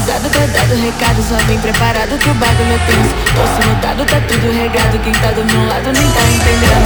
Avisado, guardado, recado Só bem preparado que o bagulho é tenso. Tô se notado, tá tudo regado Quem tá do meu lado nem tá entendendo.